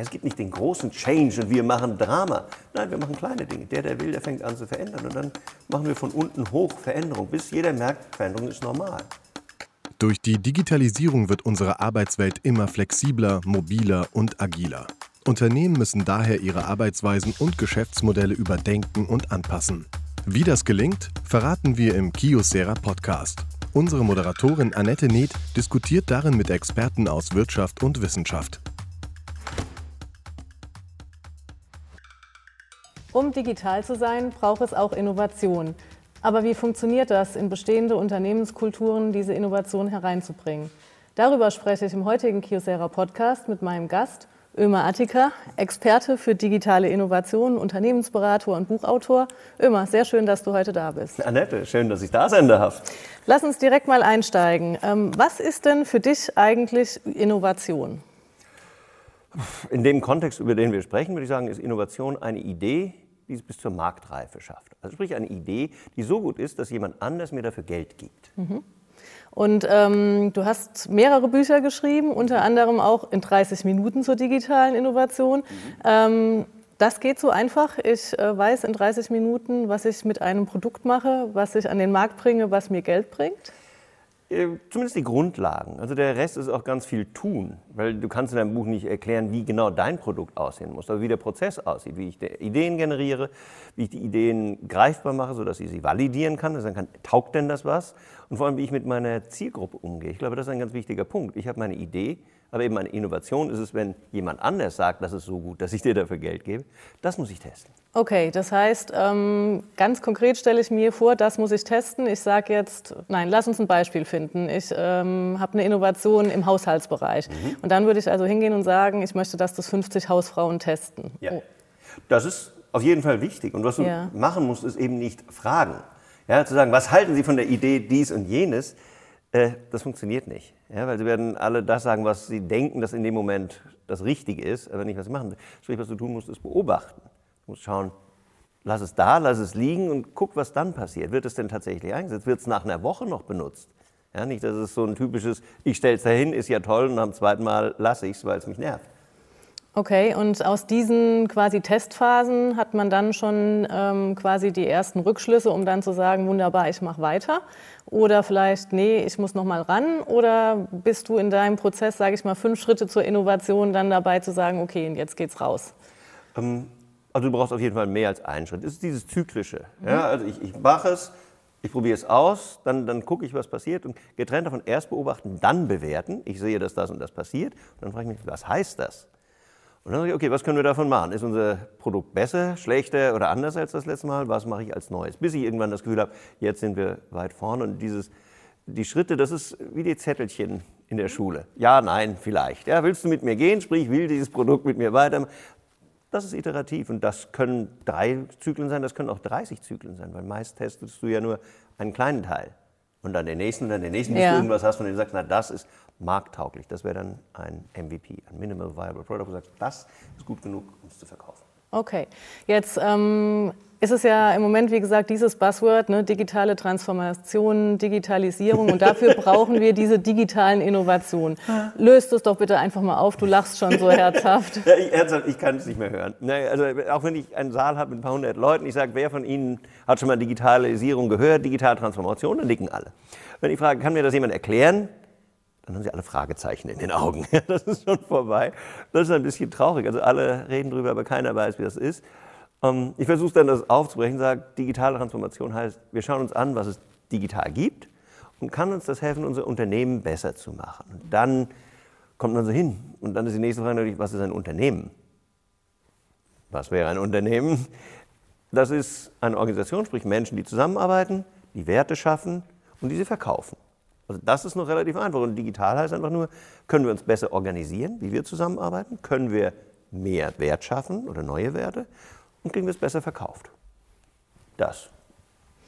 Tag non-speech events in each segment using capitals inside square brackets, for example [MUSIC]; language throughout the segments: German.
Es gibt nicht den großen Change und wir machen Drama. Nein, wir machen kleine Dinge. Der, der will, der fängt an zu verändern. Und dann machen wir von unten hoch Veränderung, bis jeder merkt, Veränderung ist normal. Durch die Digitalisierung wird unsere Arbeitswelt immer flexibler, mobiler und agiler. Unternehmen müssen daher ihre Arbeitsweisen und Geschäftsmodelle überdenken und anpassen. Wie das gelingt, verraten wir im Kiosera Podcast. Unsere Moderatorin Annette Neth diskutiert darin mit Experten aus Wirtschaft und Wissenschaft. Um digital zu sein, braucht es auch Innovation. Aber wie funktioniert das, in bestehende Unternehmenskulturen diese Innovation hereinzubringen? Darüber spreche ich im heutigen Kiosera Podcast mit meinem Gast, Ömer Attika, Experte für digitale Innovationen, Unternehmensberater und Buchautor. Ömer, sehr schön, dass du heute da bist. Annette, schön, dass ich da sein darf. Lass uns direkt mal einsteigen. Ähm, was ist denn für dich eigentlich Innovation? In dem Kontext, über den wir sprechen, würde ich sagen, ist Innovation eine Idee, die es bis zur Marktreife schafft. Also sprich eine Idee, die so gut ist, dass jemand anders mir dafür Geld gibt. Mhm. Und ähm, du hast mehrere Bücher geschrieben, unter anderem auch in 30 Minuten zur digitalen Innovation. Mhm. Ähm, das geht so einfach. Ich äh, weiß in 30 Minuten, was ich mit einem Produkt mache, was ich an den Markt bringe, was mir Geld bringt. Äh, zumindest die Grundlagen. Also der Rest ist auch ganz viel tun, weil du kannst in deinem Buch nicht erklären, wie genau dein Produkt aussehen muss, aber wie der Prozess aussieht, wie ich Ideen generiere, wie ich die Ideen greifbar mache, sodass ich sie validieren kann, ich sagen kann, taugt denn das was? Und vor allem, wie ich mit meiner Zielgruppe umgehe. Ich glaube, das ist ein ganz wichtiger Punkt. Ich habe meine Idee, aber eben eine Innovation ist es, wenn jemand anders sagt, das ist so gut, dass ich dir dafür Geld gebe. Das muss ich testen. Okay, das heißt, ähm, ganz konkret stelle ich mir vor, das muss ich testen. Ich sage jetzt, nein, lass uns ein Beispiel finden. Ich ähm, habe eine Innovation im Haushaltsbereich. Mhm. Und dann würde ich also hingehen und sagen, ich möchte, dass das 50 Hausfrauen testen. Ja. Oh. Das ist auf jeden Fall wichtig. Und was du ja. machen musst, ist eben nicht fragen. Ja, zu sagen, was halten Sie von der Idee dies und jenes? Äh, das funktioniert nicht. Ja, weil sie werden alle das sagen, was sie denken, dass in dem Moment das Richtige ist, aber nicht, was sie machen. Sprich, was du tun musst, ist beobachten. Du musst schauen, lass es da, lass es liegen und guck, was dann passiert. Wird es denn tatsächlich eingesetzt? Wird es nach einer Woche noch benutzt? Ja, nicht, dass es so ein typisches, ich stelle es dahin, ist ja toll und am zweiten Mal lasse ich es, weil es mich nervt. Okay, und aus diesen quasi Testphasen hat man dann schon ähm, quasi die ersten Rückschlüsse, um dann zu sagen, wunderbar, ich mache weiter. Oder vielleicht, nee, ich muss noch mal ran. Oder bist du in deinem Prozess, sage ich mal, fünf Schritte zur Innovation dann dabei zu sagen, okay, und jetzt geht's raus? Ähm, also du brauchst auf jeden Fall mehr als einen Schritt. Es ist dieses Zyklische. Mhm. Ja, also ich, ich mache es, ich probiere es aus, dann, dann gucke ich, was passiert und getrennt davon erst beobachten, dann bewerten. Ich sehe, dass das und das passiert. Und dann frage ich mich, was heißt das? Und dann sage ich, okay, was können wir davon machen? Ist unser Produkt besser, schlechter oder anders als das letzte Mal? Was mache ich als Neues? Bis ich irgendwann das Gefühl habe, jetzt sind wir weit vorne. Und dieses, die Schritte, das ist wie die Zettelchen in der Schule. Ja, nein, vielleicht. Ja, willst du mit mir gehen? Sprich, will dieses Produkt mit mir weiter? Das ist iterativ und das können drei Zyklen sein, das können auch 30 Zyklen sein, weil meist testest du ja nur einen kleinen Teil. Und dann den nächsten, dann den nächsten, bis ja. du irgendwas hast, von dem du sagst, na, das ist markttauglich. Das wäre dann ein MVP, ein Minimal Viable Product. Du sagst, das ist gut genug, um es zu verkaufen. Okay, jetzt ähm, ist es ja im Moment, wie gesagt, dieses Buzzword, ne, digitale Transformation, Digitalisierung und dafür [LAUGHS] brauchen wir diese digitalen Innovationen. Löst es doch bitte einfach mal auf, du lachst schon so herzhaft. [LAUGHS] ja, ich, ernsthaft, ich kann es nicht mehr hören. Also, auch wenn ich einen Saal habe mit ein paar hundert Leuten, ich sage, wer von Ihnen hat schon mal Digitalisierung gehört, digitale Transformation, dann nicken alle. Wenn ich frage, kann mir das jemand erklären, dann haben sie alle Fragezeichen in den Augen. [LAUGHS] Das ist schon vorbei. Das ist ein bisschen traurig. Also alle reden drüber, aber keiner weiß, wie das ist. Ähm, ich versuche dann das aufzubrechen, sage, digitale Transformation heißt, wir schauen uns an, was es digital gibt und kann uns das helfen, unser Unternehmen besser zu machen. Und dann kommt man so hin. Und dann ist die nächste Frage natürlich, was ist ein Unternehmen? Was wäre ein Unternehmen? Das ist eine Organisation, sprich Menschen, die zusammenarbeiten, die Werte schaffen und diese verkaufen. Also das ist noch relativ einfach. Und digital heißt einfach nur, können wir uns besser organisieren, wie wir zusammenarbeiten? Können wir mehr Wert schaffen oder neue Werte? Und kriegen wir es besser verkauft? Das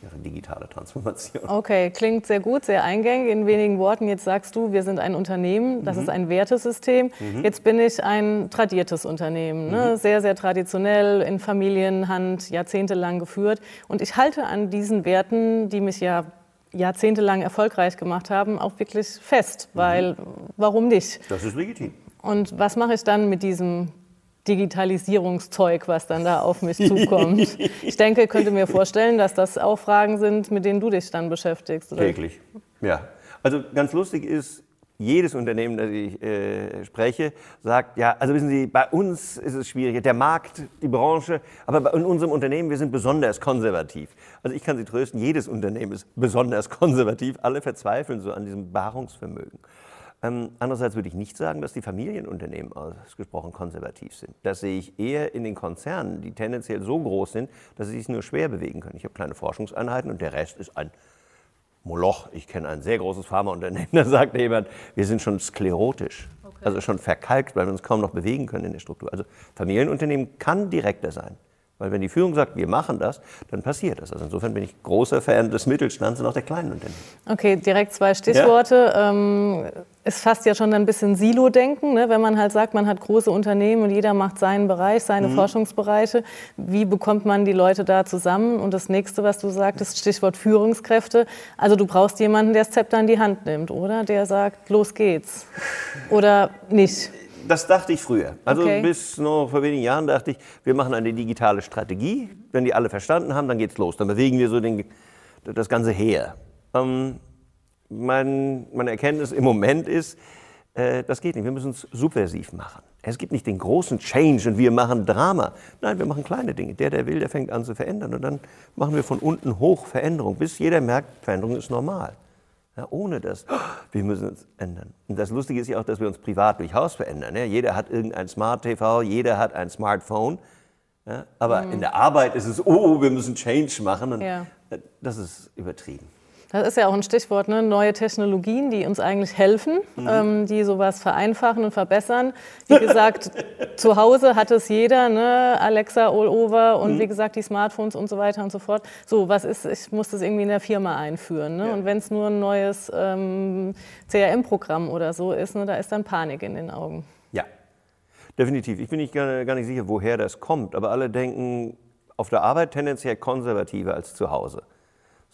wäre digitale Transformation. Okay, klingt sehr gut, sehr eingängig. In wenigen Worten, jetzt sagst du, wir sind ein Unternehmen, das mhm. ist ein Wertesystem. Mhm. Jetzt bin ich ein tradiertes Unternehmen, ne? mhm. sehr, sehr traditionell, in Familienhand, jahrzehntelang geführt. Und ich halte an diesen Werten, die mich ja jahrzehntelang erfolgreich gemacht haben, auch wirklich fest, mhm. weil warum nicht? Das ist legitim. Und was mache ich dann mit diesem Digitalisierungszeug, was dann da auf mich zukommt. [LAUGHS] ich denke, könnte mir vorstellen, dass das auch Fragen sind, mit denen du dich dann beschäftigst. Oder? Täglich, ja. Also ganz lustig ist, jedes Unternehmen, das ich äh, spreche, sagt, ja, also wissen Sie, bei uns ist es schwierig, der Markt, die Branche, aber in unserem Unternehmen, wir sind besonders konservativ. Also ich kann Sie trösten, jedes Unternehmen ist besonders [LAUGHS] konservativ. Alle verzweifeln so an diesem Beharrungsvermögen. Ähm, andererseits würde ich nicht sagen, dass die Familienunternehmen ausgesprochen konservativ sind. Das sehe ich eher in den Konzernen, die tendenziell so groß sind, dass sie sich nur schwer bewegen können. Ich habe kleine Forschungseinheiten und der Rest ist ein Moloch. Ich kenne ein sehr großes Pharmaunternehmen, [LAUGHS] da sagt jemand, wir sind schon sklerotisch, okay. also schon verkalkt, weil wir uns kaum noch bewegen können in der Struktur. Also Familienunternehmen kann direkter sein. Weil wenn die Führung sagt, wir machen das, dann passiert das. Also insofern bin ich großer Fan des Mittelstands und auch der kleinen Unternehmen. Okay, direkt zwei Stichworte. Ja. Ähm, es fasst ja schon ein bisschen Silo-Denken, ne? wenn man halt sagt, man hat große Unternehmen und jeder macht seinen Bereich, seine mhm. Forschungsbereiche. Wie bekommt man die Leute da zusammen? Und das nächste, was du sagtest, Stichwort Führungskräfte. Also du brauchst jemanden, der das Zepter in die Hand nimmt, oder? Der sagt, los geht's. Oder nicht? das dachte ich früher. Also okay. bis noch vor wenigen Jahren dachte ich, wir machen eine digitale Strategie. Wenn die alle verstanden haben, dann geht's los. Dann bewegen wir so den, das Ganze her. Ähm, mein, meine Erkenntnis im Moment ist, äh, das geht nicht. Wir müssen es subversiv machen. Es gibt nicht den großen Change und wir machen Drama. Nein, wir machen kleine Dinge. Der, der will, der fängt an zu verändern. Und dann machen wir von unten hoch Veränderung, bis jeder merkt, Veränderung ist normal. Ja, ohne das, [GASPS] wir müssen uns ändern. Und das Lustige ist ja auch, dass wir uns privat durchaus verändern. Ja, jeder hat irgendein Smart TV, jeder hat ein Smartphone. Ja, aber mhm. in der Arbeit ist es, oh, wir müssen Change machen. Und. Das ist übertrieben. Das ist ja auch ein Stichwort, ne? neue Technologien, die uns eigentlich helfen, mhm. ähm, die sowas vereinfachen und verbessern. Wie gesagt, [LAUGHS] zu Hause hat es jeder, ne? Alexa, All Over und mhm. wie gesagt die Smartphones und so weiter und so fort. So, was ist, ich muss das irgendwie in der Firma einführen. Ne? Ja. Und wenn es nur ein neues ähm, CRM-Programm oder so ist, ne, da ist dann Panik in den Augen. Ja, definitiv. Ich bin nicht gar, gar nicht sicher, woher das kommt, aber alle denken auf der Arbeit tendenziell konservativer als zu Hause.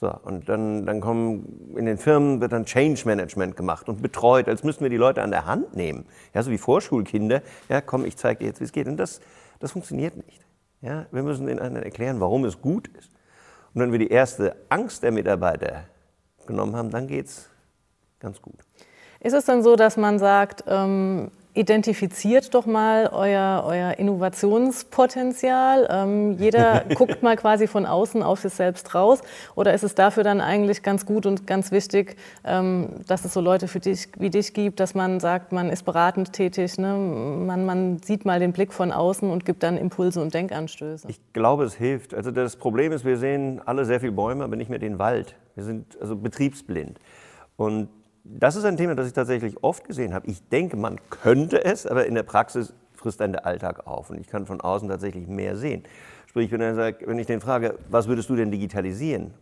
So, und dann, dann kommen in den Firmen wird dann Change Management gemacht und betreut, als müssten wir die Leute an der Hand nehmen. Ja, so wie Vorschulkinder. Ja, komm, ich zeige dir jetzt, wie es geht. Und das, das funktioniert nicht. Ja, wir müssen den anderen erklären, warum es gut ist. Und wenn wir die erste Angst der Mitarbeiter genommen haben, dann geht es ganz gut. Ist es dann so, dass man sagt, ähm, identifiziert doch mal euer, euer Innovationspotenzial. Ähm, jeder [LAUGHS] guckt mal quasi von außen auf sich selbst raus. Oder ist es dafür dann eigentlich ganz gut und ganz wichtig, ähm, dass es so Leute für dich, wie dich gibt, dass man sagt, man ist beratend tätig, ne? man, man sieht mal den Blick von außen und gibt dann Impulse und Denkanstöße? Ich glaube, es hilft. Also das Problem ist, wir sehen alle sehr viele Bäume, aber nicht mehr den Wald. Wir sind also betriebsblind. Und das ist ein Thema, das ich tatsächlich oft gesehen habe. Ich denke, man könnte es, aber in der Praxis frisst dann der Alltag auf und ich kann von außen tatsächlich mehr sehen. Sprich, wenn, er wenn ich den frage, was würdest du denn digitalisieren?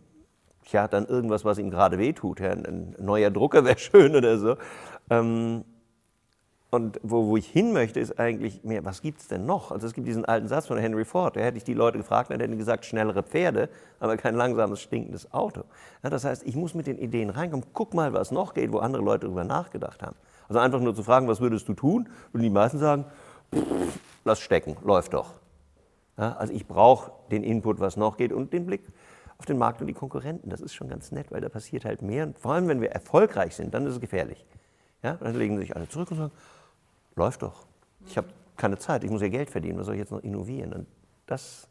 Tja, dann irgendwas, was ihm gerade wehtut. Ja, ein neuer Drucker wäre [LAUGHS] schön oder so. Ähm, und wo, wo ich hin möchte, ist eigentlich mehr, was gibt es denn noch? Also es gibt diesen alten Satz von Henry Ford, da hätte ich die Leute gefragt, dann hätten die gesagt, schnellere Pferde, aber kein langsames, stinkendes Auto. Ja, das heißt, ich muss mit den Ideen reinkommen, guck mal, was noch geht, wo andere Leute darüber nachgedacht haben. Also einfach nur zu fragen, was würdest du tun? Und die meisten sagen, lass stecken, läuft doch. Ja, also ich brauche den Input, was noch geht und den Blick auf den Markt und die Konkurrenten. Das ist schon ganz nett, weil da passiert halt mehr. Und vor allem, wenn wir erfolgreich sind, dann ist es gefährlich. Ja, dann legen sich alle zurück und sagen, läuft doch. Ich habe keine Zeit, ich muss ja Geld verdienen, was soll ich jetzt noch innovieren? Und das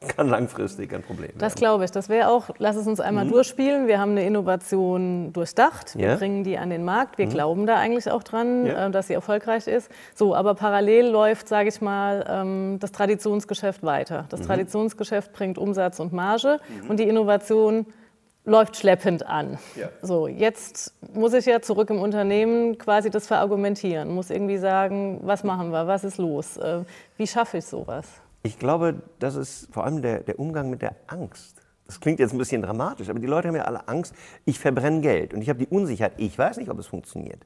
[LAUGHS] kann langfristig ein Problem werden. Das glaube ich. Das wäre auch, lass es uns einmal mhm. durchspielen. Wir haben eine Innovation durchdacht, wir ja. bringen die an den Markt, wir mhm. glauben da eigentlich auch dran, ja. Äh, dass sie erfolgreich ist. So, aber parallel läuft, sage ich mal, ähm, das Traditionsgeschäft weiter. Das mhm. Traditionsgeschäft bringt Umsatz und Marge mhm. und die Innovation läuft schleppend an. Ja. So, jetzt muss ich ja zurück im Unternehmen quasi das verargumentieren, muss irgendwie sagen, was machen wir, was ist los, äh, wie schaffe ich sowas? Ich glaube, das ist vor allem der, der Umgang mit der Angst. Das klingt jetzt ein bisschen dramatisch, aber die Leute haben ja alle Angst, ich verbrenne Geld und ich habe die Unsicherheit, ich weiß nicht, ob es funktioniert.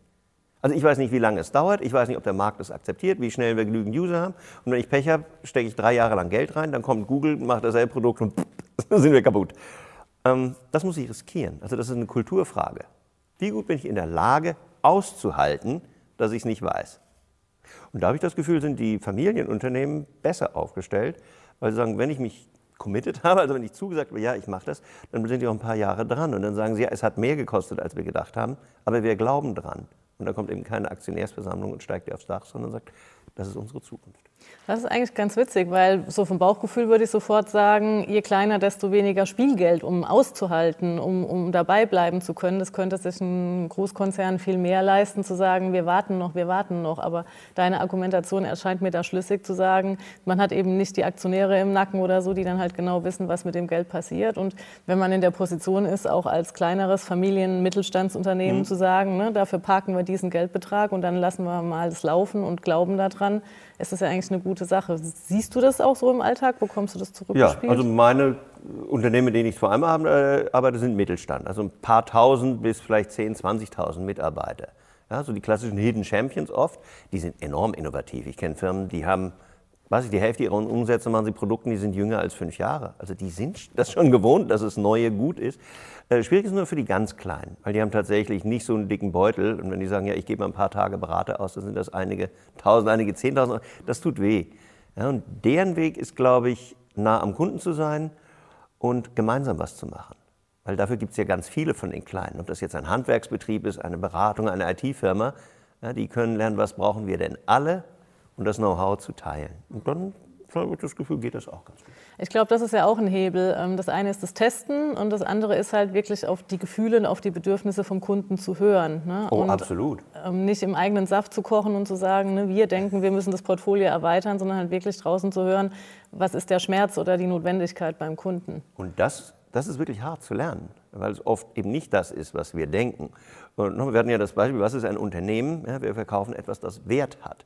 Also ich weiß nicht, wie lange es dauert, ich weiß nicht, ob der Markt es akzeptiert, wie schnell wir genügend User haben. Und wenn ich Pech habe, stecke ich drei Jahre lang Geld rein, dann kommt Google, macht dasselbe Produkt und dann [LAUGHS] sind wir kaputt. Ähm, das muss ich riskieren. Also das ist eine Kulturfrage. Wie gut bin ich in der Lage auszuhalten, dass ich es nicht weiß? Und da habe ich das Gefühl, sind die Familienunternehmen besser aufgestellt, weil sie sagen, wenn ich mich committed [LAUGHS] habe, also wenn ich zugesagt habe, ja, ich mache das, dann sind die auch ein paar Jahre dran. Und dann sagen sie, ja, es hat mehr gekostet, als wir gedacht haben, aber wir glauben dran. Und da kommt eben keine Aktionärsversammlung und steigt ihr aufs Dach, sondern sagt, das ist unsere Zukunft. Das ist eigentlich ganz witzig, weil so vom Bauchgefühl würde ich sofort sagen, je kleiner, desto weniger Spielgeld, um auszuhalten, um, um dabei bleiben zu können. Das könnte sich ein Großkonzern viel mehr leisten, zu sagen, wir warten noch, wir warten noch. Aber deine Argumentation erscheint mir da schlüssig zu sagen, man hat eben nicht die Aktionäre im Nacken oder so, die dann halt genau wissen, was mit dem Geld passiert. Und wenn man in der Position ist, auch als kleineres Familien-Mittelstandsunternehmen mhm. zu sagen, ne, dafür parken wir diesen Geldbetrag und dann lassen wir mal das laufen und glauben daran, ist das ja eigentlich eine gute Sache. Siehst du das auch so im Alltag? Bekommst du das zurückgespielt? Ja, also meine Unternehmen, mit denen ich vor allem äh, arbeite, sind Mittelstand. Also ein paar tausend bis vielleicht 10.000, 20.000 Mitarbeiter. Ja, so die klassischen Hidden Champions oft, die sind enorm innovativ. Ich kenne Firmen, die haben weiß ich, die Hälfte ihrer Umsätze machen sie Produkten, die sind jünger als fünf Jahre. Also die sind [LAUGHS] das schon gewohnt, dass es Neue gut ist. Äh, schwierig ist nur für die ganz Kleinen, weil die haben tatsächlich nicht so einen dicken Beutel. Und wenn die sagen, ja, ich gebe mal ein paar Tage Berater aus, dann sind das einige Tausend, einige Zehntausend. Das tut weh. Ja, und deren Weg ist, glaube ich, nah am Kunden zu sein und gemeinsam was zu machen. Weil dafür gibt es ja ganz viele von den Kleinen. Ob das jetzt ein Handwerksbetrieb ist, eine Beratung, eine IT-Firma, ja, die können lernen, was brauchen wir denn alle und das Know-how zu teilen. Und dann habe ich das Gefühl, geht das auch ganz gut. Ich glaube, das ist ja auch ein Hebel. Ähm, das eine ist das Testen und das andere ist halt wirklich auf die Gefühle und auf die Bedürfnisse vom Kunden zu hören. Ne? Oh, und absolut. Ähm, nicht im eigenen Saft zu kochen und zu sagen, ne, wir denken, wir müssen das Portfolio erweitern, sondern halt wirklich draußen zu hören, was ist der Schmerz oder die Notwendigkeit beim Kunden. Und das, das ist wirklich hart zu lernen, weil es oft eben nicht das ist, was wir denken. Und wir hatten ja das Beispiel, was ist ein Unternehmen? Ja, wir verkaufen etwas, das Wert hat.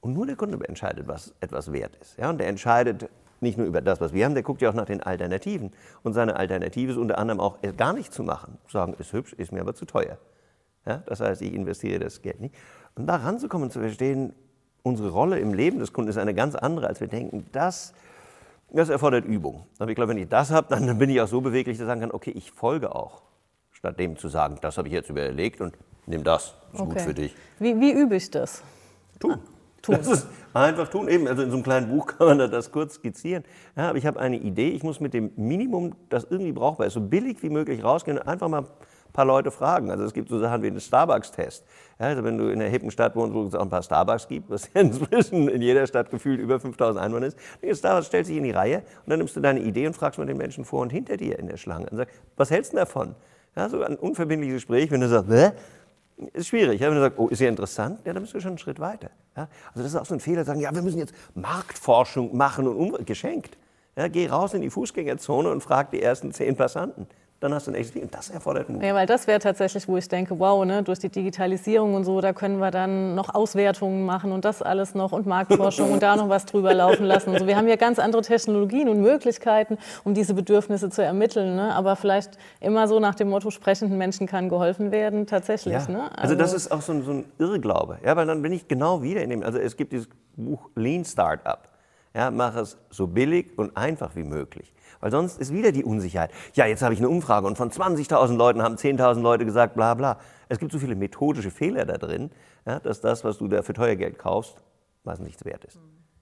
Und nur der Kunde entscheidet, was etwas wert ist. Ja, und der entscheidet nicht nur über das, was wir haben, der guckt ja auch nach den Alternativen. Und seine Alternative ist unter anderem auch, es gar nicht zu machen. Sagen, ist hübsch, ist mir aber zu teuer. Ja, das heißt, ich investiere das Geld nicht. Und da ranzukommen, zu verstehen, unsere Rolle im Leben des Kunden ist eine ganz andere, als wir denken, das, das erfordert Übung. Aber ich glaube, wenn ich das habe, dann bin ich auch so beweglich, dass ich sagen kann, okay, ich folge auch. Statt dem zu sagen, das habe ich jetzt überlegt und nimm das, ist okay. gut für dich. Wie, wie übe ich das? Tun. Tun. Das ist einfach tun. Eben, also in so einem kleinen Buch [LAUGHS] kann man das kurz skizzieren. Ja, aber ich habe eine Idee. Ich muss mit dem Minimum, das irgendwie brauchbar ist, so billig wie möglich rausgehen und einfach mal ein paar Leute fragen. Also es gibt so Sachen wie einen Starbucks-Test. Ja, also wenn du in einer hippen Stadt wohnst, wo es auch ein paar Starbucks gibt, was ja [LAUGHS] inzwischen in jeder Stadt gefühlt über 5000 Einwohner ist, dann Starbucks stellt sich in die Reihe und dann nimmst du deine Idee und fragst mal den Menschen vor und hinter dir in der Schlange und sagst, was hältst du davon? Ja, so ein unverbindliches Gespräch, wenn du sagst, Bäh? Ist schwierig. Ja? Wenn du sagst, oh, ist ja interessant, ja, dann bist du schon einen Schritt weiter. Ja? Also das ist auch so ein Fehler, sagen, ja, wir müssen jetzt Marktforschung machen und um, geschenkt. Ja, geh raus in die Fußgängerzone und frag die ersten zehn Passanten dann hast du ein echtes Leben. Das erfordert Mut. Ja, weil das wäre tatsächlich, wo ich denke, wow, ne, durch die Digitalisierung und so, da können wir dann noch Auswertungen machen und das alles noch und Marktforschung und da noch was drüber laufen lassen. So, wir haben ja ganz andere Technologien und Möglichkeiten, um diese Bedürfnisse zu ermitteln. Ne? Aber vielleicht immer so nach dem Motto, sprechenden Menschen kann geholfen werden, tatsächlich. Ja. Ne? Also, also, das ist auch so ein, so ein Irrglaube. Ja, weil dann bin ich genau wieder in dem, also es gibt dieses Buch Lean Startup. Ja, mach es so billig und einfach wie möglich. Weil sonst ist wieder die Unsicherheit. Ja, jetzt habe ich eine Umfrage und von 20.000 Leuten haben 10.000 Leute gesagt, bla bla. Es gibt so viele methodische Fehler da drin, ja, dass das, was du da für teuer Geld kaufst, meistens nichts wert ist.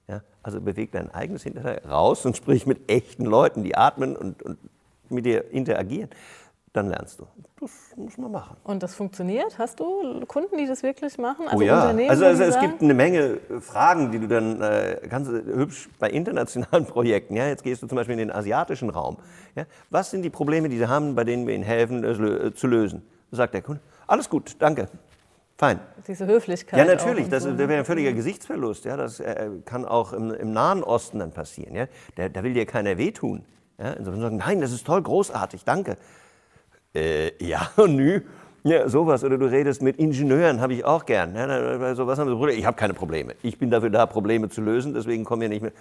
Ja, also beweg dein eigenes Hinterteil raus und sprich mit echten Leuten, die atmen und, und mit dir interagieren dann lernst du. Das muss man machen. Und das funktioniert? Hast du Kunden, die das wirklich machen? Also oh ja, Unternehmen, also, also es gibt eine Menge Fragen, die du dann äh, ganz hübsch bei internationalen [LAUGHS] Projekten, ja, jetzt gehst du zum Beispiel in den asiatischen Raum. Ja, was sind die Probleme, die sie haben, bei denen wir ihnen helfen äh, zu lösen? sagt der Kunde, alles gut, danke. Fein. Diese Höflichkeit. Ja, natürlich. Das, das wäre ein völliger Gesichtsverlust. Ja, das äh, kann auch im, im, Nahen Osten dann passieren. Ja. Da, da will dir keiner wehtun. Ja. Insofern sagen, nein, das ist toll, großartig, danke. Äh, ja, [LAUGHS] nü. Ja, sowas. Oder du redest mit Ingenieuren, habe ich auch gern. Ja, so, was haben sie Ich habe keine Probleme. Ich bin dafür da, Probleme zu lösen, deswegen kommen wir nicht mehr.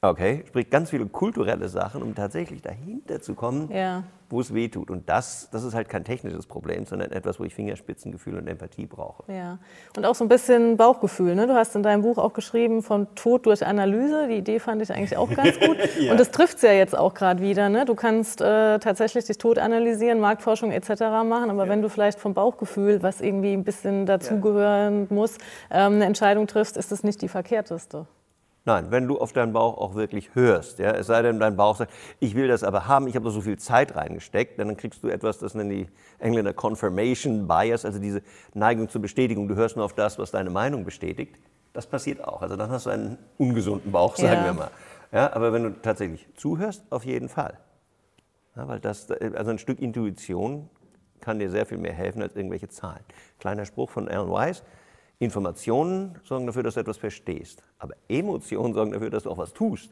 Okay, sprich ganz viele kulturelle Sachen, um tatsächlich dahinter zu kommen, Ja. wo es weh tut. Und das, das ist halt kein technisches Problem, sondern etwas, wo ich Fingerspitzengefühl und Empathie brauche. Ja, und auch so ein bisschen Bauchgefühl. Ne? Du hast in deinem Buch auch geschrieben von Tod durch Analyse. Die Idee fand ich eigentlich auch ganz gut. [LAUGHS] Ja. Und das trifft es ja jetzt auch gerade wieder. Ne? Du kannst äh, tatsächlich dich tot analysieren, Marktforschung etc. machen, aber wenn du vielleicht vom Bauchgefühl, was irgendwie ein bisschen dazugehören muss, ähm, eine Entscheidung triffst, ist das nicht die verkehrteste. Nein, wenn du auf deinen Bauch auch wirklich hörst, ja, es sei denn, dein Bauch sagt, ich will das aber haben, ich habe da so viel Zeit reingesteckt, dann kriegst du etwas, das nennen die Engländer Confirmation Bias, also diese Neigung zur Bestätigung, du hörst nur auf das, was deine Meinung bestätigt. Das passiert auch. Also dann hast du einen ungesunden Bauch, sagen Ja. wir mal. Ja, aber wenn du tatsächlich zuhörst, auf jeden Fall. Ja, weil das, also ein Stück Intuition kann dir sehr viel mehr helfen als irgendwelche Zahlen. Kleiner Spruch von Alan Weiss. Informationen sorgen dafür, dass du etwas verstehst. Aber Emotionen sorgen dafür, dass du auch was tust.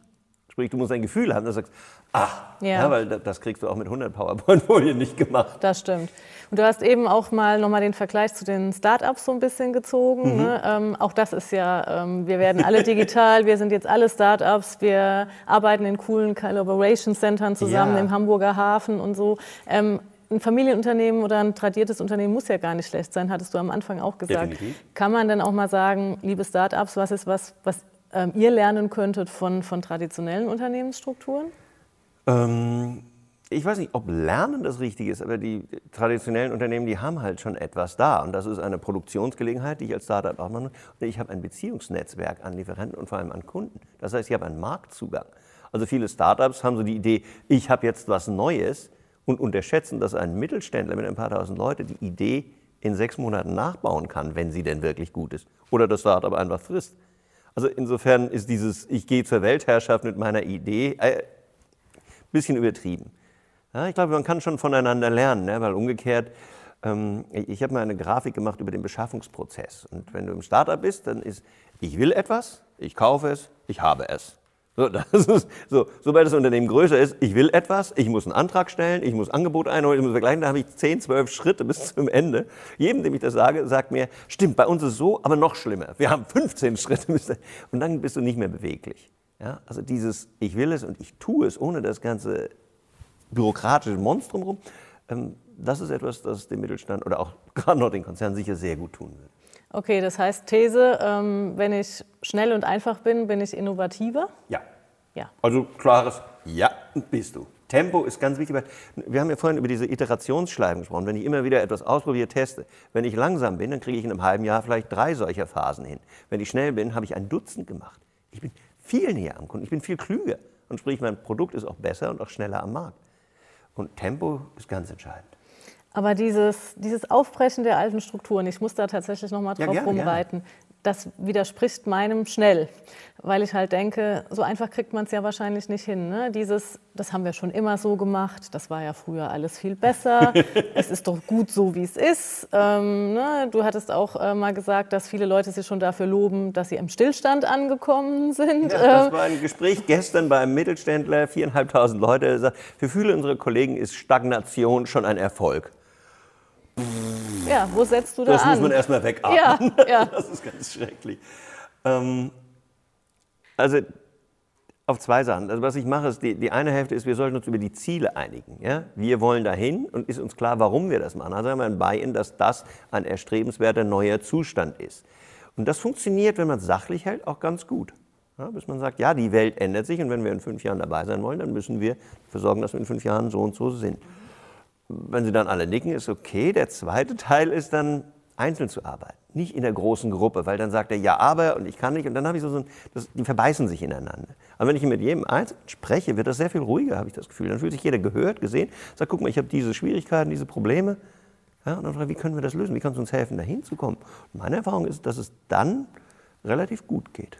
Sprich, du musst ein Gefühl haben, dass du sagst, ach, Ja. ja. weil da- das kriegst du auch mit 100 PowerPoint-Folien nicht gemacht. Das stimmt. Und du hast eben auch mal nochmal den Vergleich zu den Startups so ein bisschen gezogen. Ne? Ähm, auch das ist ja, ähm, wir werden alle digital, wir sind jetzt alle Startups, wir arbeiten in coolen Collaboration Centern zusammen Ja. im Hamburger Hafen und so. Ähm, ein Familienunternehmen oder ein tradiertes Unternehmen muss ja gar nicht schlecht sein, hattest du am Anfang auch gesagt. Definitiv. Kann man denn auch mal sagen, liebe Startups, was ist was, was ähm, ihr lernen könntet von, von traditionellen Unternehmensstrukturen? Ähm, ich weiß nicht, ob Lernen das Richtige ist, aber die traditionellen Unternehmen, die haben halt schon etwas da. Und das ist eine Produktionsgelegenheit, die ich als Startup auch mache. Und ich habe ein Beziehungsnetzwerk an Lieferanten und vor allem an Kunden. Das heißt, ich habe einen Marktzugang. Also viele Startups haben so die Idee, ich habe jetzt was Neues und unterschätzen, dass ein Mittelständler mit ein paar tausend Leute die Idee in sechs Monaten nachbauen kann, wenn sie denn wirklich gut ist. Oder das Startup einfach frisst. Also insofern ist dieses Ich gehe zur Weltherrschaft mit meiner Idee äh, bisschen übertrieben. Ja, ich glaube, man kann schon voneinander lernen, ne? weil umgekehrt, ähm, ich ich habe mal eine Grafik gemacht über den Beschaffungsprozess. Und wenn du im Startup bist, dann ist, ich will etwas, ich kaufe es, ich habe es. So, [LAUGHS] ist, so, sobald das Unternehmen größer ist, ich will etwas, ich muss einen Antrag stellen, ich muss Angebot einholen, ich muss vergleichen, da habe ich 10, 12 Schritte bis zum Ende. Jedem, dem ich das sage, sagt mir, stimmt, bei uns ist es so, aber noch schlimmer. Wir haben 15 [LAUGHS] Schritte und dann bist du nicht mehr beweglich. Ja? Also dieses, ich will es und ich tue es, ohne das ganze bürokratische Monstrum rum, ähm, das ist etwas, das dem Mittelstand oder auch [LAUGHS] gerade noch den Konzernen sicher sehr gut tun würde. Okay, das heißt These, ähm, wenn ich schnell und einfach bin, bin ich innovativer? Ja. Ja. Also klares Ja, bist du. Tempo ist ganz wichtig. Wir haben ja vorhin über diese Iterationsschleifen gesprochen. Wenn ich immer wieder etwas ausprobiere, teste. Wenn ich langsam bin, dann kriege ich in einem halben Jahr vielleicht drei solcher Phasen hin. Wenn ich schnell bin, habe ich ein Dutzend gemacht. Ich bin viel näher am Kunden, ich bin viel klüger. Und sprich, mein Produkt ist auch besser und auch schneller am Markt. Und Tempo ist ganz entscheidend. Aber dieses, dieses Aufbrechen der alten Strukturen, ich muss da tatsächlich noch mal Ja, drauf gerne, rumreiten, das widerspricht meinem schnell, weil ich halt denke, so einfach kriegt man es ja wahrscheinlich nicht hin. Ne? Dieses, das haben wir schon immer so gemacht, das war ja früher alles viel besser, [LAUGHS] es ist doch gut so, wie es ist. Ähm, ne? Du hattest auch äh, mal gesagt, dass viele Leute sich schon dafür loben, dass sie im Stillstand angekommen sind. Ja, das Ähm, war ein Gespräch gestern bei einem Mittelständler, viereinhalbtausend Leute. Der sagt, für viele unserer Kollegen ist Stagnation schon ein Erfolg. Ja, wo setzt du da Das an? muss man erstmal wegatmen. ja, [LAUGHS] ja. Das ist ganz schrecklich. Ähm, also auf zwei Sachen. Also was ich mache, ist, die, die eine Hälfte ist, wir sollten uns über die Ziele einigen. Ja? Wir wollen dahin und ist uns klar, warum wir das machen. Also haben wir ein Buy-in, dass das ein erstrebenswerter neuer Zustand ist. Und das funktioniert, wenn man es sachlich hält, auch ganz gut. Ja, bis man sagt, ja, die Welt ändert sich und wenn wir in fünf Jahren dabei sein wollen, dann müssen wir dafür sorgen, dass wir in fünf Jahren so und so sind. Wenn Sie dann alle nicken, ist okay. Der zweite Teil ist dann, einzeln zu arbeiten, nicht in der großen Gruppe, weil dann sagt er, ja, aber und ich kann nicht. Und dann habe ich so, so ein, das, die verbeißen sich ineinander. Aber wenn ich mit jedem Einzelnen spreche, wird das sehr viel ruhiger, habe ich das Gefühl. Dann fühlt sich jeder gehört, gesehen, sagt, guck mal, ich habe diese Schwierigkeiten, diese Probleme. Ja, und dann frage ich, wie können wir das lösen? Wie kannst du uns helfen, da hinzukommen? Meine Erfahrung ist, dass es dann relativ gut geht.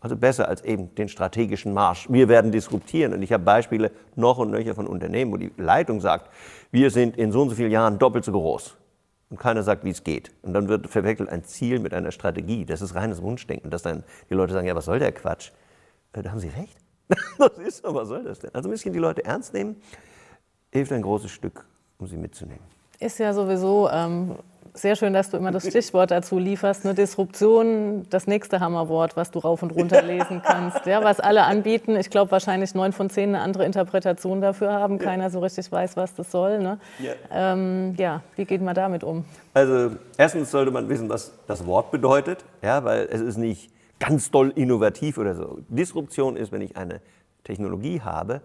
Also besser als eben den strategischen Marsch. Wir werden disruptieren. Und ich habe Beispiele noch und nöcher von Unternehmen, wo die Leitung sagt, wir sind in so und so vielen Jahren doppelt so groß. Und keiner sagt, wie es geht. Und dann wird verwechselt ein Ziel mit einer Strategie. Das ist reines Wunschdenken. Dass dann die Leute sagen, ja, was soll der Quatsch? Äh, Da haben sie recht. [LAUGHS] Das ist so, was soll das denn? Also ein bisschen die Leute ernst nehmen, hilft ein großes Stück, um sie mitzunehmen. Ist ja sowieso ähm, sehr schön, dass du immer das Stichwort dazu lieferst. Eine Disruption, das nächste Hammerwort, was du rauf und runter lesen kannst. Ja, was alle anbieten. Ich glaube, wahrscheinlich neun von zehn eine andere Interpretation dafür haben. Keiner so richtig weiß, was das soll. Ne? Ja. Ähm, ja, wie geht man damit um? Also, erstens sollte man wissen, was das Wort bedeutet. Ja, weil es ist nicht ganz doll innovativ oder so. Disruption ist, wenn ich eine Technologie habe,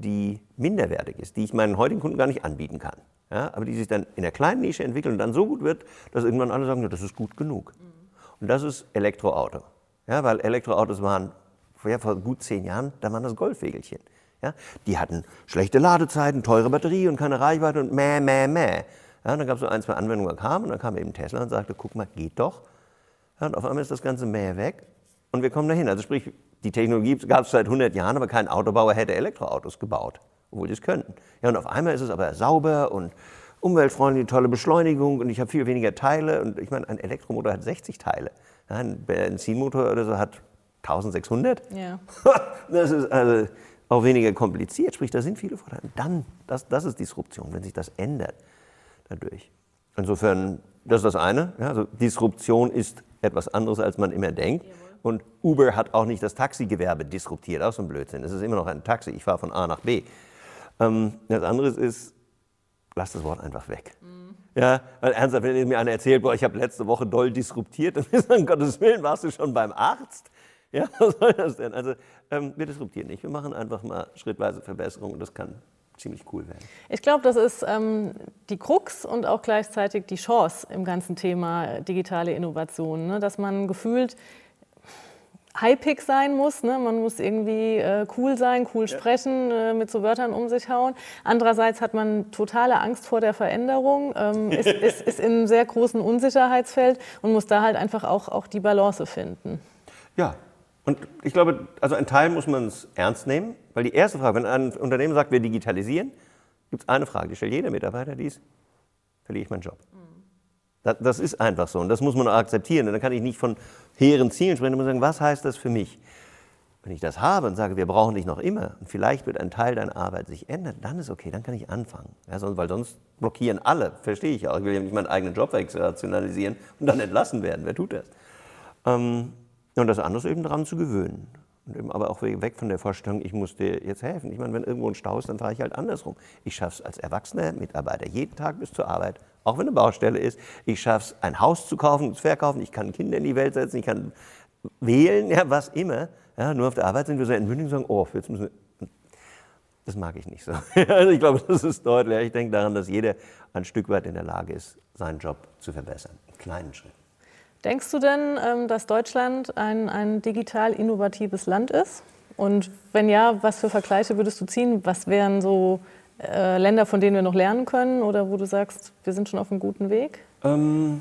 die minderwertig ist, die ich meinen heutigen Kunden gar nicht anbieten kann ja, aber die sich dann in der kleinen Nische entwickeln und dann so gut wird, dass irgendwann alle sagen, ja, das ist gut genug. Und das ist Elektroauto. Ja, weil Elektroautos waren ja, vor gut zehn Jahren, da waren das Goldwegelchen. Ja, die hatten schlechte Ladezeiten, teure Batterie und keine Reichweite und mäh, mäh, mäh. Ja, und dann gab es so ein, zwei Anwendungen, kamen und dann kam eben Tesla und sagte, guck mal, geht doch. Ja, und auf einmal ist das ganze Mäh weg und wir kommen dahin. Also sprich, die Technologie gab es seit 100 Jahren, aber kein Autobauer hätte Elektroautos gebaut obwohl die es könnten. Ja, und auf einmal ist es aber sauber und umweltfreundlich, tolle Beschleunigung und ich habe viel weniger Teile. Und ich meine, ein Elektromotor hat 60 Teile. Ein Benzinmotor oder so hat 1600. Ja. [LAUGHS] Das ist also auch weniger kompliziert, sprich, da sind viele Vorteile. Dann, das, das ist Disruption, wenn sich das ändert dadurch. Insofern, das ist das eine. Ja, also Disruption ist etwas anderes, als man immer denkt. Und Uber hat auch nicht das Taxigewerbe disruptiert, auch so ein Blödsinn. Es ist immer noch ein Taxi, ich fahre von A nach B. Ähm, das andere ist, lass das Wort einfach weg. Mhm. Ja, weil ernsthaft, wenn mir einer erzählt, boah, ich habe letzte Woche doll disruptiert, [LAUGHS] dann ist um Gottes Willen, warst du schon beim Arzt? Ja, [LAUGHS] was soll das denn? Also ähm, wir disruptieren nicht, wir machen einfach mal schrittweise Verbesserungen und das kann ziemlich cool werden. Ich glaube, das ist ähm, die Krux und auch gleichzeitig die Chance im ganzen Thema digitale Innovation, ne? dass man gefühlt High-Pick sein muss. Ne? Man muss irgendwie äh, cool sein, cool ja. sprechen, äh, mit so Wörtern um sich hauen. Andererseits hat man totale Angst vor der Veränderung, ähm, [LAUGHS] ist, ist, ist in einem sehr großen Unsicherheitsfeld und muss da halt einfach auch, auch die Balance finden. Ja, und ich glaube, also ein Teil muss man es ernst nehmen, weil die erste Frage, wenn ein Unternehmen sagt, wir digitalisieren, gibt es eine Frage, die stellt jeder Mitarbeiter, die ist, verliere ich meinen Job? Das, ist einfach so und das muss man auch akzeptieren. Und dann kann ich nicht von hehren Zielen sprechen, sondern sagen, was heißt das für mich? Wenn ich das habe und sage, wir brauchen dich noch immer und vielleicht wird ein Teil deiner Arbeit sich ändern, dann ist okay, dann kann ich anfangen. Ja, sonst, weil sonst blockieren alle, verstehe ich auch. Ich will ja nicht meinen eigenen Job rationalisieren und dann entlassen werden. Wer tut das? Ähm, und das andere ist eben daran zu gewöhnen. Und eben aber auch weg von der Vorstellung, ich muss dir jetzt helfen. Ich meine, wenn irgendwo ein Stau ist, dann fahre ich halt andersrum. Ich schaffe es als erwachsener Mitarbeiter jeden Tag bis zur Arbeit, auch wenn eine Baustelle ist. Ich schaffe es, ein Haus zu kaufen, zu verkaufen. Ich kann Kinder in die Welt setzen, ich kann wählen, ja, was immer. Ja, nur auf der Arbeit sind wir so entmündig und sagen, oh, jetzt müssen wir. Das mag ich nicht so. [LAUGHS] also ich glaube, das ist deutlich. Ich denke daran, dass jeder ein Stück weit in der Lage ist, seinen Job zu verbessern. Einen kleinen Schritt. Denkst du denn, ähm, dass Deutschland ein, ein digital innovatives Land ist? Und wenn ja, was für Vergleiche würdest du ziehen? Was wären so äh, Länder, von denen wir noch lernen können oder wo du sagst, wir sind schon auf einem guten Weg? Ähm,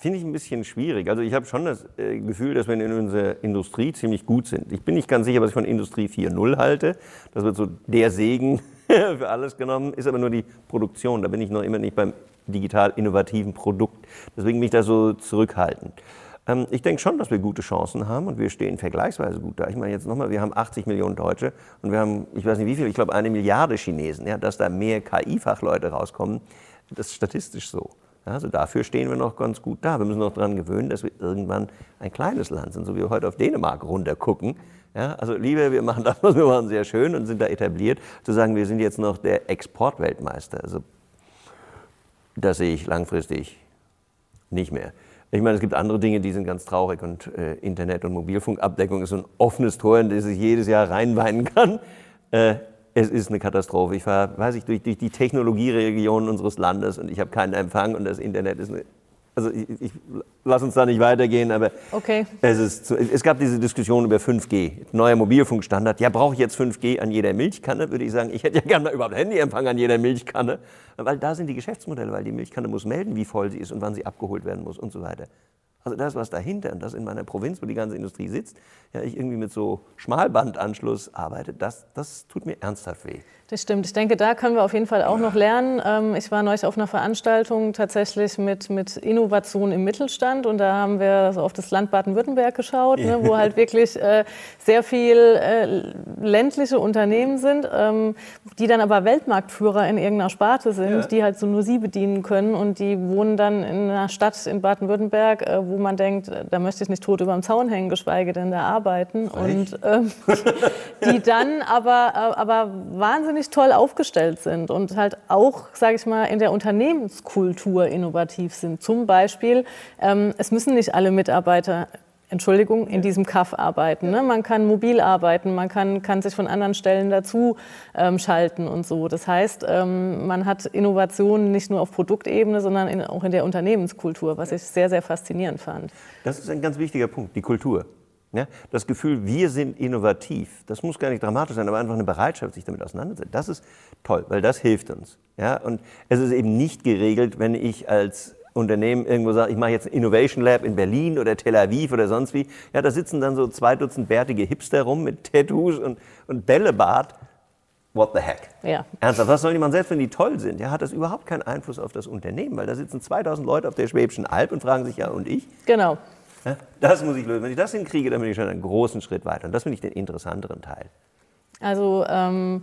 Finde ich ein bisschen schwierig. Also ich habe schon das äh, Gefühl, dass wir in unserer Industrie ziemlich gut sind. Ich bin nicht ganz sicher, was ich von Industrie 4.0 halte. Das wird so der Segen [LAUGHS] für alles genommen, ist aber nur die Produktion. Da bin ich noch immer nicht beim digital innovativen Produkt. Deswegen bin ich da so zurückhaltend. Ähm, ich denke schon, dass wir gute Chancen haben und wir stehen vergleichsweise gut da. Ich meine jetzt nochmal, wir haben 80 Millionen Deutsche und wir haben, ich weiß nicht wie viel, ich glaube eine Milliarde Chinesen. Ja, dass da mehr KI-Fachleute rauskommen, das ist statistisch so. Also dafür stehen wir noch ganz gut da. Wir müssen noch daran gewöhnen, dass wir irgendwann ein kleines Land sind, so wie wir heute auf Dänemark runtergucken. Ja, also lieber, wir machen das, was wir machen, sehr schön und sind da etabliert, zu sagen, wir sind jetzt noch der Exportweltmeister. Also das sehe ich langfristig nicht mehr. Ich meine, es gibt andere Dinge, die sind ganz traurig und äh, Internet- und Mobilfunkabdeckung ist so ein offenes Tor, in das ich jedes Jahr reinweinen kann. Äh, es ist eine Katastrophe. Ich fahre, weiß ich, durch, durch die Technologieregionen unseres Landes und ich habe keinen Empfang und das Internet ist eine also ich, ich lass uns da nicht weitergehen, aber okay. es, ist es gab diese Diskussion über 5G, neuer Mobilfunkstandard. Ja, brauche ich jetzt 5G an jeder Milchkanne? Würde ich sagen, ich hätte ja gerne mal überhaupt Handyempfang an jeder Milchkanne, weil da sind die Geschäftsmodelle, weil die Milchkanne muss melden, wie voll sie ist und wann sie abgeholt werden muss und so weiter. Also das, was dahinter und das in meiner Provinz, wo die ganze Industrie sitzt, ja, ich irgendwie mit so Schmalbandanschluss arbeite, das, das tut mir ernsthaft weh. Das stimmt. Ich denke, da können wir auf jeden Fall auch noch lernen. Ähm, ich war neulich auf einer Veranstaltung tatsächlich mit, mit Innovation im Mittelstand und da haben wir so auf das Land Baden-Württemberg geschaut, ne, wo [LAUGHS] halt wirklich äh, sehr viel äh, ländliche Unternehmen sind, ähm, die dann aber Weltmarktführer in irgendeiner Sparte sind, ja. die halt so nur sie bedienen können und die wohnen dann in einer Stadt in Baden-Württemberg, äh, wo man denkt, da möchte ich nicht tot über dem Zaun hängen, geschweige denn da arbeiten. Und ähm, [LAUGHS] die dann aber, aber wahnsinnig wahnsinnig toll aufgestellt sind und halt auch, sage ich mal, in der Unternehmenskultur innovativ sind. Zum Beispiel, ähm, es müssen nicht alle Mitarbeiter Entschuldigung, in diesem Kaff arbeiten. Ne? Man kann mobil arbeiten, man kann, kann sich von anderen Stellen dazu ähm, schalten und so. Das heißt, ähm, man hat Innovationen nicht nur auf Produktebene, sondern in, auch in der Unternehmenskultur, was ich sehr, sehr faszinierend fand. Das ist ein ganz wichtiger Punkt, die Kultur. Ja, das Gefühl, wir sind innovativ, das muss gar nicht dramatisch sein, aber einfach eine Bereitschaft, sich damit auseinanderzusetzen, das ist toll, weil das hilft uns. Ja, und es ist eben nicht geregelt, wenn ich als Unternehmen irgendwo sage, ich mache jetzt ein Innovation Lab in Berlin oder Tel Aviv oder sonst wie. Ja, da sitzen dann so zwei Dutzend bärtige Hipster rum mit Tattoos und, und Bällebart. What the heck? Ja. Ernsthaft, was soll machen? Selbst wenn die toll sind, ja, hat das überhaupt keinen Einfluss auf das Unternehmen, weil da sitzen 2000 Leute auf der Schwäbischen Alb und fragen sich, ja, und ich? Genau. Das muss ich lösen. Wenn ich das hinkriege, dann bin ich schon einen großen Schritt weiter. Und das finde ich den interessanteren Teil. Also ähm,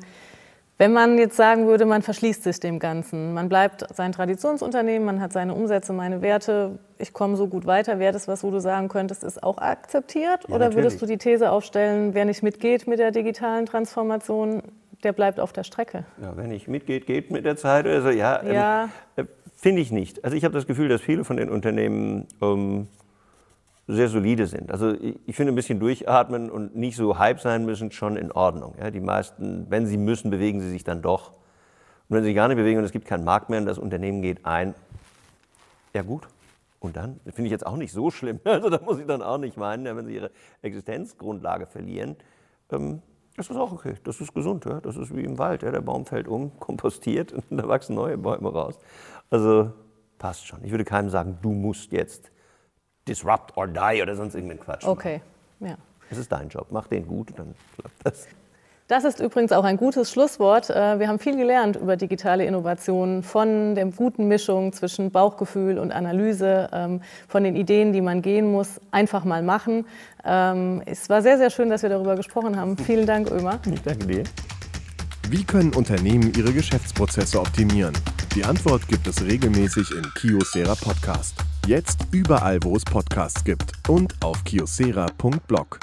wenn man jetzt sagen würde, man verschließt sich dem Ganzen, man bleibt sein Traditionsunternehmen, man hat seine Umsätze, meine Werte, ich komme so gut weiter, wäre das was, wo du sagen könntest, ist auch akzeptiert? Ja, Oder natürlich. würdest du die These aufstellen, wer nicht mitgeht mit der digitalen Transformation, der bleibt auf der Strecke? Ja, wer nicht mitgeht, geht mit der Zeit. Also ja, ja. Ähm, äh, finde ich nicht. Also ich habe das Gefühl, dass viele von den Unternehmen ähm, sehr solide sind. Also ich finde ein bisschen durchatmen und nicht so hype sein müssen schon in Ordnung. Ja, die meisten, wenn sie müssen, bewegen sie sich dann doch. Und wenn sie sich gar nicht bewegen und es gibt keinen Markt mehr und das Unternehmen geht ein, ja gut. Und dann finde ich jetzt auch nicht so schlimm. [LAUGHS] Also da muss ich dann auch nicht meinen, wenn sie ihre Existenzgrundlage verlieren. Ähm, das ist auch okay, das ist gesund. Ja? Das ist wie im Wald. Ja? Der Baum fällt um, [LAUGHS] kompostiert und da wachsen neue Bäume raus. Also passt schon. Ich würde keinem sagen, du musst jetzt disrupt or die oder sonst irgendeinen Quatsch. Okay, ja. Es ist dein Job, mach den gut, dann klappt das. Das ist übrigens auch ein gutes Schlusswort. Äh, wir haben viel gelernt über digitale Innovationen, von der guten Mischung zwischen Bauchgefühl und Analyse, ähm, von den Ideen, die man gehen muss, einfach mal machen. Ähm, es war sehr, sehr schön, dass wir darüber gesprochen haben. Vielen Dank, Ömer. Ich [LAUGHS] danke dir. Wie können Unternehmen ihre Geschäftsprozesse optimieren? Die Antwort gibt es regelmäßig im Kiosera Podcast. Jetzt überall, wo es Podcasts gibt und auf kiosera.blog.